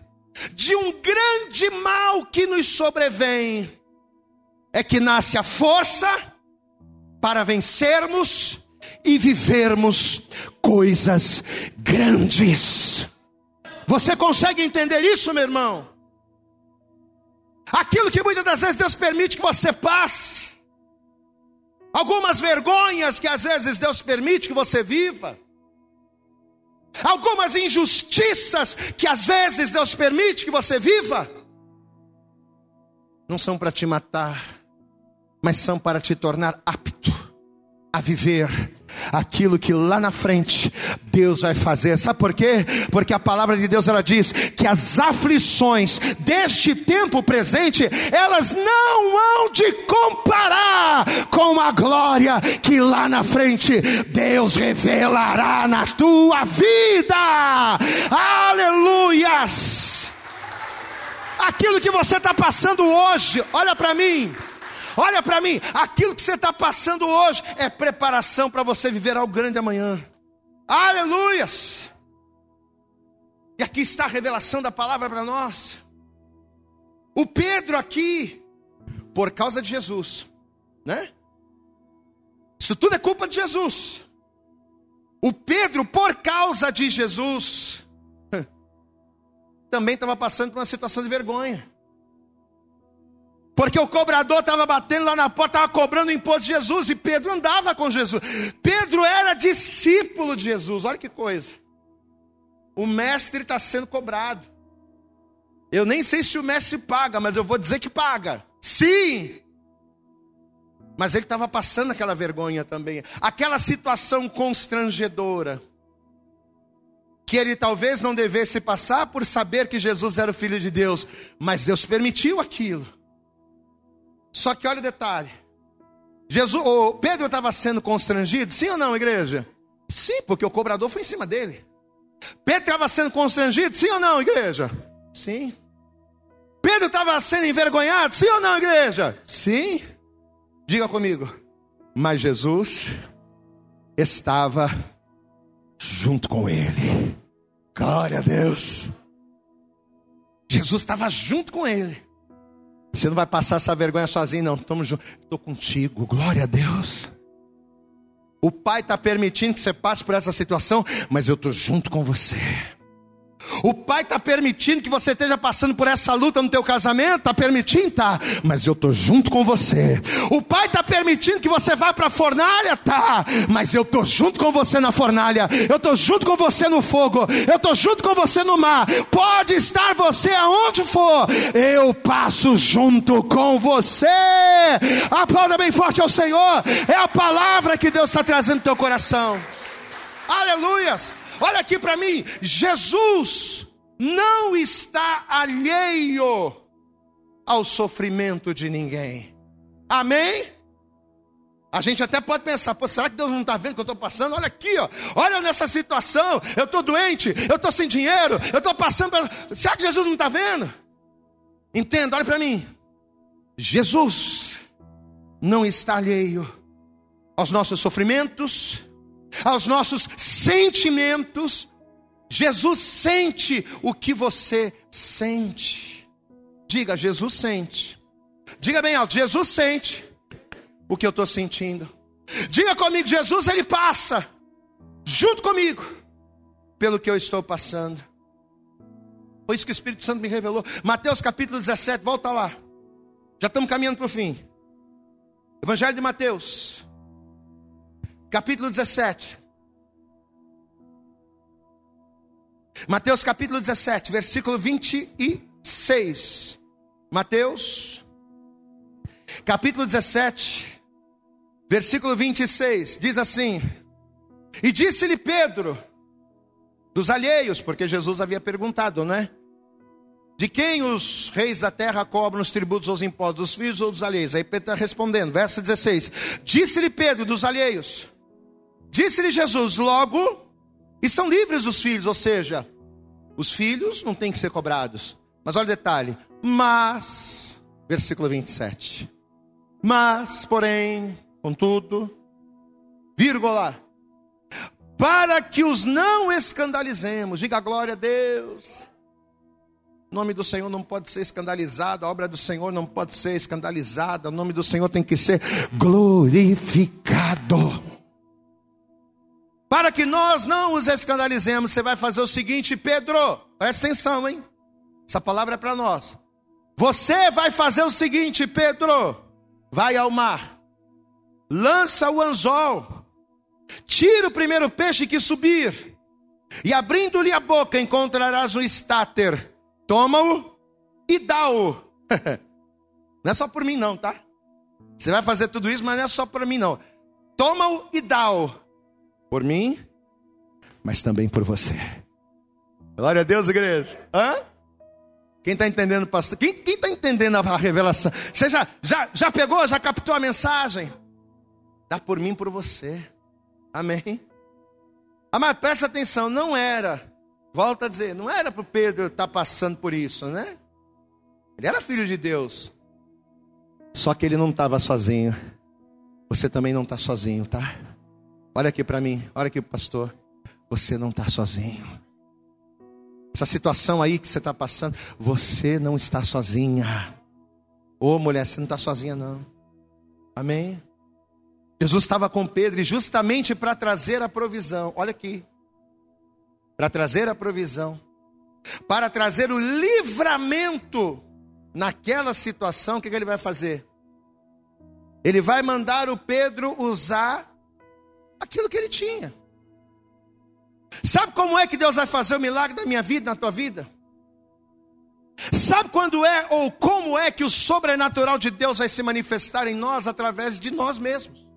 de um grande mal que nos sobrevém, é que nasce a força para vencermos e vivermos coisas grandes. Você consegue entender isso, meu irmão? Aquilo que muitas das vezes Deus permite que você passe. Algumas vergonhas que às vezes Deus permite que você viva. Algumas injustiças que às vezes Deus permite que você viva. Não são para te matar, mas são para te tornar apto a viver aquilo que lá na frente Deus vai fazer. Sabe por quê? Porque a palavra de Deus ela diz que as aflições deste tempo presente, elas não hão de comparar com a glória que lá na frente Deus revelará na tua vida. Aleluias! Aquilo que você está passando hoje, olha para mim. Olha para mim, aquilo que você está passando hoje é preparação para você viver algo grande amanhã. Aleluias! E aqui está a revelação da palavra para nós. O Pedro aqui, por causa de Jesus, né? Isso tudo é culpa de Jesus. O Pedro, por causa de Jesus, também estava passando por uma situação de vergonha. Porque o cobrador estava batendo lá na porta, estava cobrando o imposto de Jesus, e Pedro andava com Jesus. Pedro era discípulo de Jesus, olha que coisa. O mestre está sendo cobrado. Eu nem sei se o mestre paga, mas eu vou dizer que paga. Sim! Mas ele estava passando aquela vergonha também, aquela situação constrangedora, que ele talvez não devesse passar por saber que Jesus era o Filho de Deus, mas Deus permitiu aquilo. Só que olha o detalhe. Jesus, Pedro estava sendo constrangido, sim ou não, igreja? Sim, porque o cobrador foi em cima dele. Pedro estava sendo constrangido, sim ou não, igreja? Sim. Pedro estava sendo envergonhado, sim ou não, igreja? Sim. Diga comigo. Mas Jesus estava junto com ele. Glória a Deus. Jesus estava junto com ele. Você não vai passar essa vergonha sozinho, não. Estamos juntos. Estou contigo. Glória a Deus. O Pai está permitindo que você passe por essa situação, mas eu estou junto com você. O pai está permitindo que você esteja passando por essa luta no teu casamento, está permitindo, tá? Mas eu estou junto com você. O pai está permitindo que você vá para a fornalha, tá? Mas eu estou junto com você na fornalha. Eu estou junto com você no fogo. Eu estou junto com você no mar. Pode estar você aonde for. Eu passo junto com você. Aplauda bem forte ao Senhor. É a palavra que Deus está trazendo no teu coração. Aleluias. Olha aqui para mim, Jesus não está alheio ao sofrimento de ninguém. Amém? A gente até pode pensar, pô, será que Deus não está vendo o que eu estou passando? Olha aqui, ó, olha nessa situação, eu estou doente, eu estou sem dinheiro, eu estou passando. Será que Jesus não está vendo? Entenda, olha para mim. Jesus não está alheio aos nossos sofrimentos, aos nossos sentimentos. Jesus sente o que você sente. Diga, Jesus sente. Diga bem alto, Jesus sente o que eu estou sentindo. Diga comigo, Jesus, ele passa junto comigo pelo que eu estou passando. Foi isso que o Espírito Santo me revelou. Mateus capítulo 17, volta lá. Já estamos caminhando para o fim. Evangelho de Mateus, capítulo 17. Mateus capítulo 17, versículo 26. Mateus, capítulo 17, versículo 26, diz assim: E disse-lhe Pedro, dos alheios, porque Jesus havia perguntado, não é? De quem os reis da terra cobram os tributos aos impostos, dos filhos ou dos alheios? Aí Pedro está respondendo, verso 16: Disse-lhe Pedro, dos alheios, Disse-lhe Jesus: Logo, e são livres os filhos, ou seja, os filhos não têm que ser cobrados. Mas olha o detalhe: mas, versículo 27. Mas, porém, contudo, vírgula, para que os não escandalizemos, diga glória a Deus. O nome do Senhor não pode ser escandalizado, a obra do Senhor não pode ser escandalizada, o nome do Senhor tem que ser glorificado. Para que nós não os escandalizemos, você vai fazer o seguinte, Pedro, presta atenção, hein? Essa palavra é para nós. Você vai fazer o seguinte, Pedro: vai ao mar, lança o anzol, tira o primeiro peixe que subir, e abrindo-lhe a boca encontrarás o estáter. Toma-o e dá-o. não é só por mim, não, tá? Você vai fazer tudo isso, mas não é só por mim, não. Toma-o e dá-o Por mim, mas também por você. Glória a Deus, igreja. Hã? Quem está entendendo, pastor? Quem está entendendo a revelação? Você já, já, já pegou, já captou a mensagem? Dá por mim, por você. Amém? Ah, mas presta atenção, não era. Volta a dizer, não era para o Pedro estar tá passando por isso, né? Ele era filho de Deus. Só que ele não estava sozinho. Você também não está sozinho, tá? Olha aqui para mim, olha aqui pastor. Você não está sozinho. Essa situação aí que você está passando, você não está sozinha. Ô mulher, você não está sozinha, não. Amém? Jesus estava com Pedro e justamente para trazer a provisão, olha aqui, para trazer a provisão, para trazer o livramento naquela situação, o que, que ele vai fazer? Ele vai mandar o Pedro usar aquilo que ele tinha. Sabe como é que Deus vai fazer o milagre da minha vida, na tua vida? Sabe quando é ou como é que o sobrenatural de Deus vai se manifestar em nós através de nós mesmos?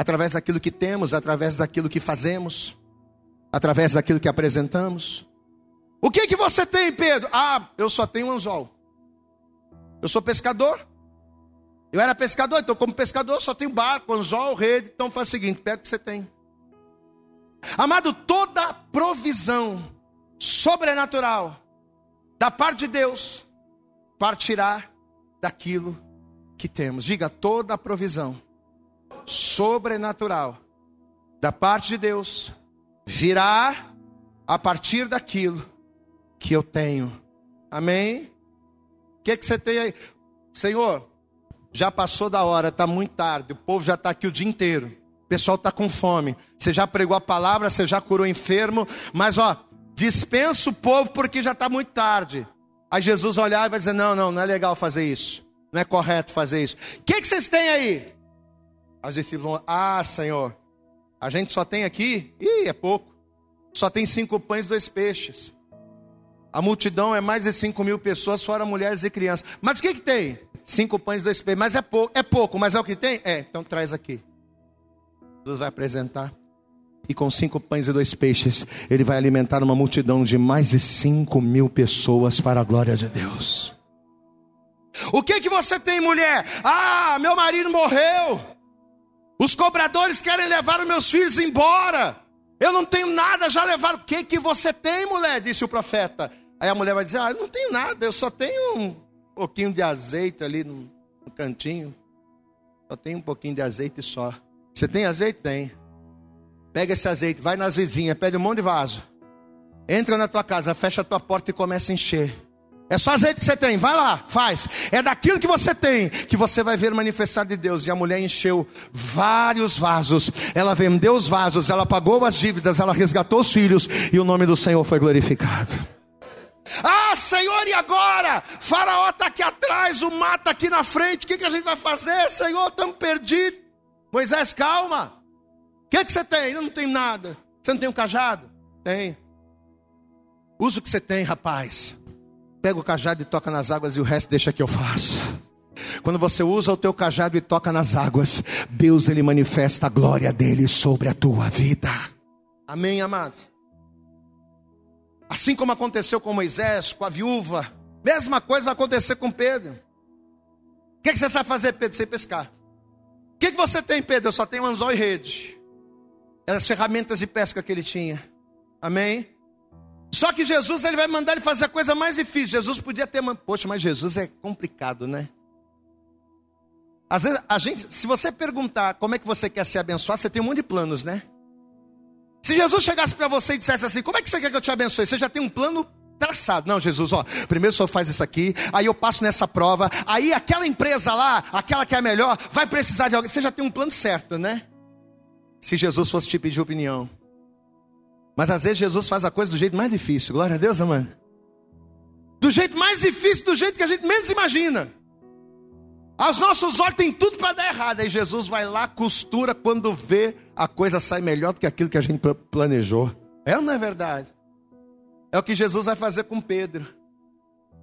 através daquilo que temos, através daquilo que fazemos, através daquilo que apresentamos. O que que você tem, Pedro? Ah, eu só tenho um anzol. Eu sou pescador. Eu era pescador, então como pescador só tenho barco, anzol, rede. Então faz o seguinte, pega o que você tem. Amado, toda provisão sobrenatural da parte de Deus partirá daquilo que temos. Diga toda provisão sobrenatural da parte de Deus virá a partir daquilo que eu tenho. Amém? O que, que você tem aí? Senhor, já passou da hora, está muito tarde, o povo já está aqui o dia inteiro. O pessoal está com fome. Você já pregou a palavra, você já curou enfermo, mas ó, dispensa o povo porque já está muito tarde. Aí Jesus olhar e vai dizer: Não, não, não é legal fazer isso. Não é correto fazer isso. O que, que vocês têm aí? Os discípulos vão, ah, Senhor, a gente só tem aqui, ih, é pouco. Só tem cinco pães e dois peixes. A multidão é mais de cinco mil pessoas, fora mulheres e crianças. Mas o que, que tem? Cinco pães dois peixes. Mas é pouco, é pouco, mas é o que tem? É, então traz aqui. Jesus vai apresentar. E com cinco pães e dois peixes, ele vai alimentar uma multidão de mais de cinco mil pessoas para a glória de Deus. O que que você tem, mulher? Ah, meu marido morreu. Os cobradores querem levar os meus filhos embora. Eu não tenho nada, já levaram. O que, que você tem, mulher? Disse o profeta. Aí a mulher vai dizer: Ah, eu não tenho nada, eu só tenho pouquinho de azeite ali no, no cantinho. Só tenho um pouquinho de azeite só. Você tem azeite? Tem. Pega esse azeite, vai nas vizinhas, pede um monte de vaso. Entra na tua casa, fecha a tua porta e começa a encher. É só azeite que você tem, vai lá, faz. É daquilo que você tem que você vai ver manifestar de Deus. E a mulher encheu vários vasos. Ela vendeu os vasos, ela pagou as dívidas, ela resgatou os filhos e o nome do Senhor foi glorificado. Ah, Senhor, e agora? Faraó está aqui atrás, o mar está aqui na frente. O que, que a gente vai fazer, Senhor? Estamos perdidos. Moisés, calma. O que, que você tem? Eu não tenho nada. Você não tem um cajado? Tem. Usa o que você tem, rapaz. Pega o cajado e toca nas águas e o resto deixa que eu faço. Quando você usa o teu cajado e toca nas águas, Deus ele manifesta a glória dele sobre a tua vida. Amém, amados. Assim como aconteceu com Moisés, com a viúva, mesma coisa vai acontecer com Pedro. O que, que, você sabe fazer, Pedro? Sem pescar. O que, que você tem, Pedro? Eu só tenho anzol e rede. Eram as ferramentas de pesca que ele tinha. Amém? Só que Jesus ele vai mandar ele fazer a coisa mais difícil. Jesus podia ter, poxa, mas Jesus é complicado, né? Às vezes a gente, se você perguntar como é que você quer ser abençoado, você tem um monte de planos, né? Se Jesus chegasse para você e dissesse assim: Como é que você quer que eu te abençoe? Você já tem um plano traçado. Não, Jesus, ó, primeiro o senhor faz isso aqui, aí eu passo nessa prova, aí aquela empresa lá, aquela que é melhor, vai precisar de alguém. Você já tem um plano certo, né? Se Jesus fosse te pedir opinião. Mas às vezes Jesus faz a coisa do jeito mais difícil. Glória a Deus, amado. Do jeito mais difícil, do jeito que a gente menos imagina. Aos nossos olhos tem tudo para dar errado. Aí Jesus vai lá, costura, quando vê, a coisa sai melhor do que aquilo que a gente planejou. É ou não é verdade? É o que Jesus vai fazer com Pedro.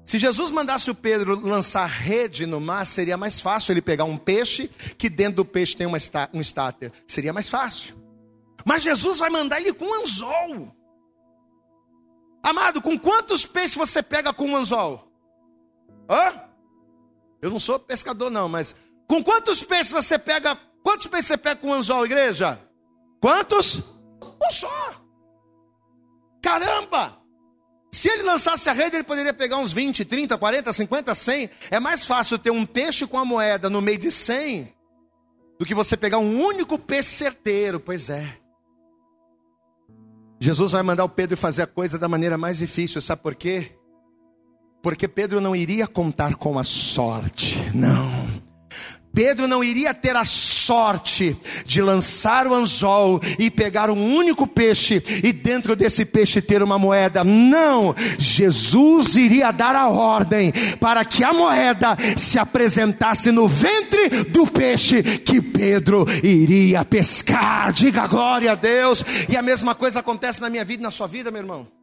Se Jesus mandasse o Pedro lançar rede no mar, seria mais fácil ele pegar um peixe que dentro do peixe tem uma, um estáter. Seria mais fácil. Mas Jesus vai mandar ele com um anzol. Amado, com quantos peixes você pega com um anzol? Hã? Eu não sou pescador, não, mas com quantos peixes você pega? Quantos peixes você pega com um anzol, igreja? Quantos? Um só. Caramba! Se ele lançasse a rede, ele poderia pegar uns 20, 30, 40, 50, 100. É mais fácil ter um peixe com a moeda no meio de 100 do que você pegar um único peixe certeiro. Pois é. Jesus vai mandar o Pedro fazer a coisa da maneira mais difícil, sabe por quê? Porque Pedro não iria contar com a sorte, não. Pedro não iria ter a sorte de lançar o anzol e pegar um único peixe e dentro desse peixe ter uma moeda. Não, Jesus iria dar a ordem para que a moeda se apresentasse no ventre do peixe que Pedro iria pescar. Diga glória a Deus. E a mesma coisa acontece na minha vida e na sua vida, meu irmão.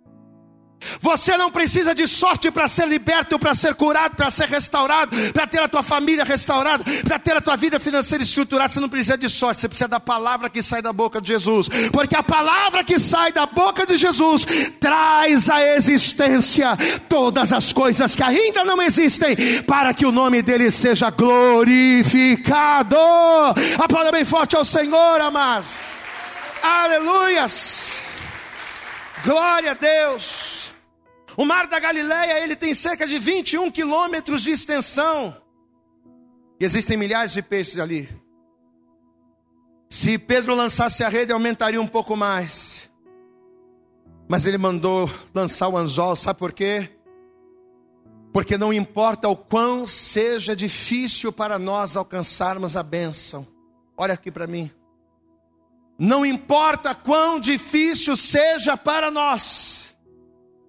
Você não precisa de sorte para ser liberto, para ser curado, para ser restaurado, para ter a tua família restaurada, para ter a tua vida financeira estruturada. Você não precisa de sorte, você precisa da palavra que sai da boca de Jesus. Porque a palavra que sai da boca de Jesus traz à existência todas as coisas que ainda não existem, para que o nome dele seja glorificado. Aplauda bem forte ao Senhor, amados. Aleluias. Glória a Deus. O mar da Galileia, ele tem cerca de 21 quilômetros de extensão. E existem milhares de peixes ali. Se Pedro lançasse a rede, aumentaria um pouco mais. Mas ele mandou lançar o anzol, sabe por quê? Porque não importa o quão seja difícil para nós alcançarmos a bênção. Olha aqui para mim. Não importa quão difícil seja para nós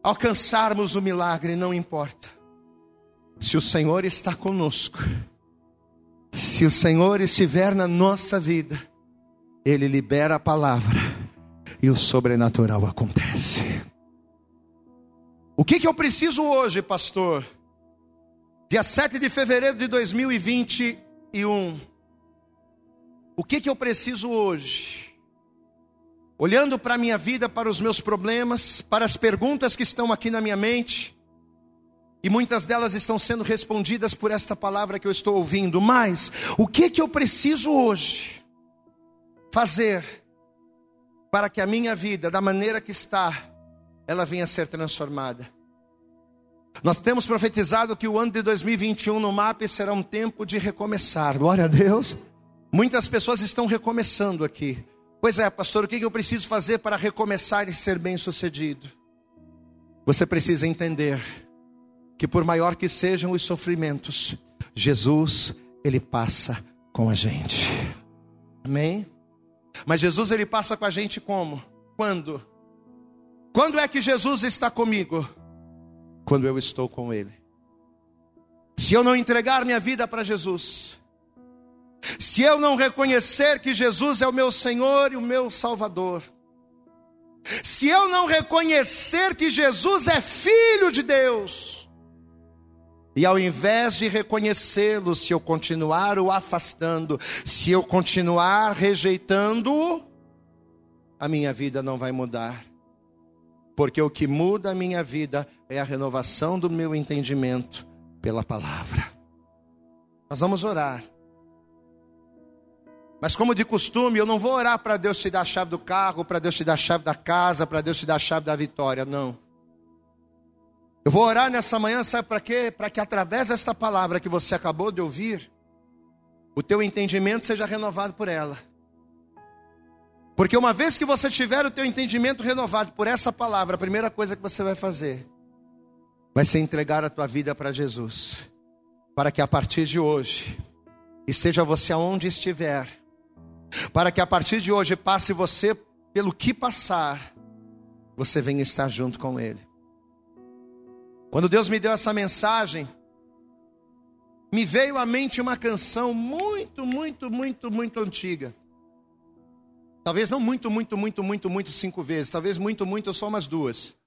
alcançarmos o milagre, não importa. Se o Senhor está conosco, se o Senhor estiver na nossa vida, Ele libera a palavra e o sobrenatural acontece. O que, que eu preciso hoje, pastor? Dia 7 de fevereiro de 2021. O que, que eu preciso hoje? Olhando para a minha vida, para os meus problemas, para as perguntas que estão aqui na minha mente, e muitas delas estão sendo respondidas por esta palavra que eu estou ouvindo. Mas o que que eu preciso hoje fazer para que a minha vida, da maneira que está, ela venha a ser transformada? Nós temos profetizado que o ano de 2021 no MAP será um tempo de recomeçar. Glória a Deus. Muitas pessoas estão recomeçando aqui. Pois é, pastor, o que eu preciso fazer para recomeçar e ser bem sucedido? Você precisa entender que, por maior que sejam os sofrimentos, Jesus, Ele passa com a gente. Amém? Mas Jesus, Ele passa com a gente como? Quando? Quando é que Jesus está comigo? Quando eu estou com Ele. Se eu não entregar minha vida para Jesus, se eu não reconhecer que Jesus é o meu Senhor e o meu Salvador, se eu não reconhecer que Jesus é Filho de Deus, e ao invés de reconhecê-lo, se eu continuar o afastando, se eu continuar rejeitando-o, a minha vida não vai mudar. Porque o que muda a minha vida é a renovação do meu entendimento pela palavra. Nós vamos orar. Mas como de costume, eu não vou orar para Deus te dar a chave do carro, para Deus te dar a chave da casa, para Deus te dar a chave da vitória, não. Eu vou orar nessa manhã, sabe para quê? Para que através desta palavra que você acabou de ouvir, o teu entendimento seja renovado por ela. Porque uma vez que você tiver o teu entendimento renovado por essa palavra, a primeira coisa que você vai fazer vai ser entregar a tua vida para Jesus. Para que a partir de hoje, esteja você aonde estiver, para que a partir de hoje passe você pelo que passar, você venha estar junto com Ele. Quando Deus me deu essa mensagem, me veio à mente uma canção muito, muito, muito, muito antiga. Talvez não muito, muito, muito, muito, muito cinco vezes. Talvez muito, muito, só umas duas.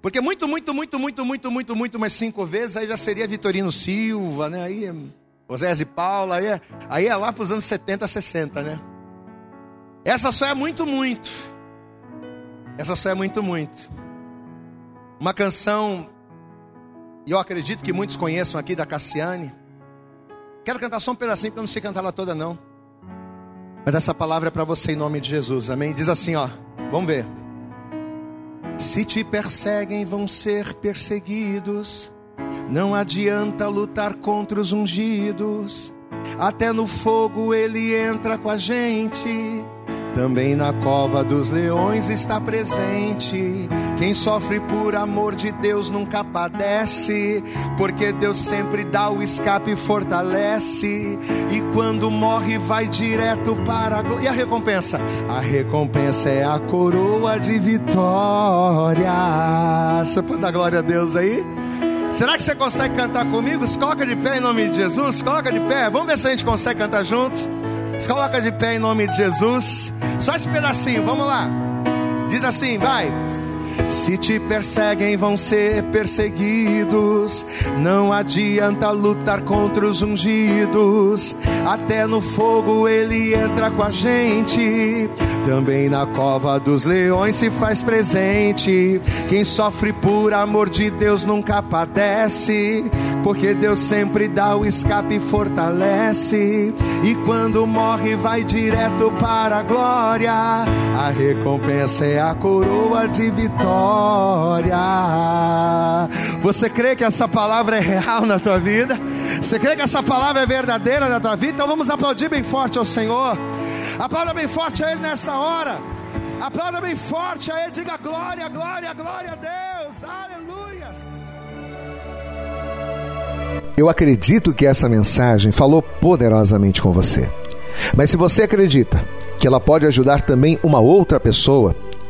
Porque muito, muito, muito, muito, muito, muito, muito, mais cinco vezes, aí já seria Vitorino Silva, né? Aí José de Paula, aí é, aí é lá para os anos 70, 60, né? Essa só é muito, muito. Essa só é muito, muito. Uma canção, e eu acredito que muitos conheçam aqui da Cassiane. Quero cantar só um pedacinho, porque eu não sei cantar ela toda, não. Mas essa palavra é para você em nome de Jesus, amém? Diz assim, ó, vamos ver. Se te perseguem, vão ser perseguidos. Não adianta lutar contra os ungidos. Até no fogo ele entra com a gente. Também na cova dos leões está presente. Quem sofre por amor de Deus nunca padece, porque Deus sempre dá o escape e fortalece. E quando morre, vai direto para a glória. E a recompensa? A recompensa é a coroa de vitória. Você pode dar glória a Deus aí? Será que você consegue cantar comigo? Se coloca de pé em nome de Jesus. Coloca de pé. Vamos ver se a gente consegue cantar junto. Se coloca de pé em nome de Jesus. Só esse pedacinho, vamos lá. Diz assim, vai. Se te perseguem, vão ser perseguidos. Não adianta lutar contra os ungidos. Até no fogo ele entra com a gente. Também na cova dos leões se faz presente. Quem sofre por amor de Deus nunca padece. Porque Deus sempre dá o escape e fortalece. E quando morre, vai direto para a glória. A recompensa é a coroa de vitória vitória. Você crê que essa palavra é real na tua vida? Você crê que essa palavra é verdadeira na tua vida? Então vamos aplaudir bem forte ao Senhor. Aplauda bem forte a Ele nessa hora. Aplauda bem forte a Ele. Diga glória, glória, glória a Deus. Aleluias. Eu acredito que essa mensagem falou poderosamente com você. Mas se você acredita que ela pode ajudar também uma outra pessoa,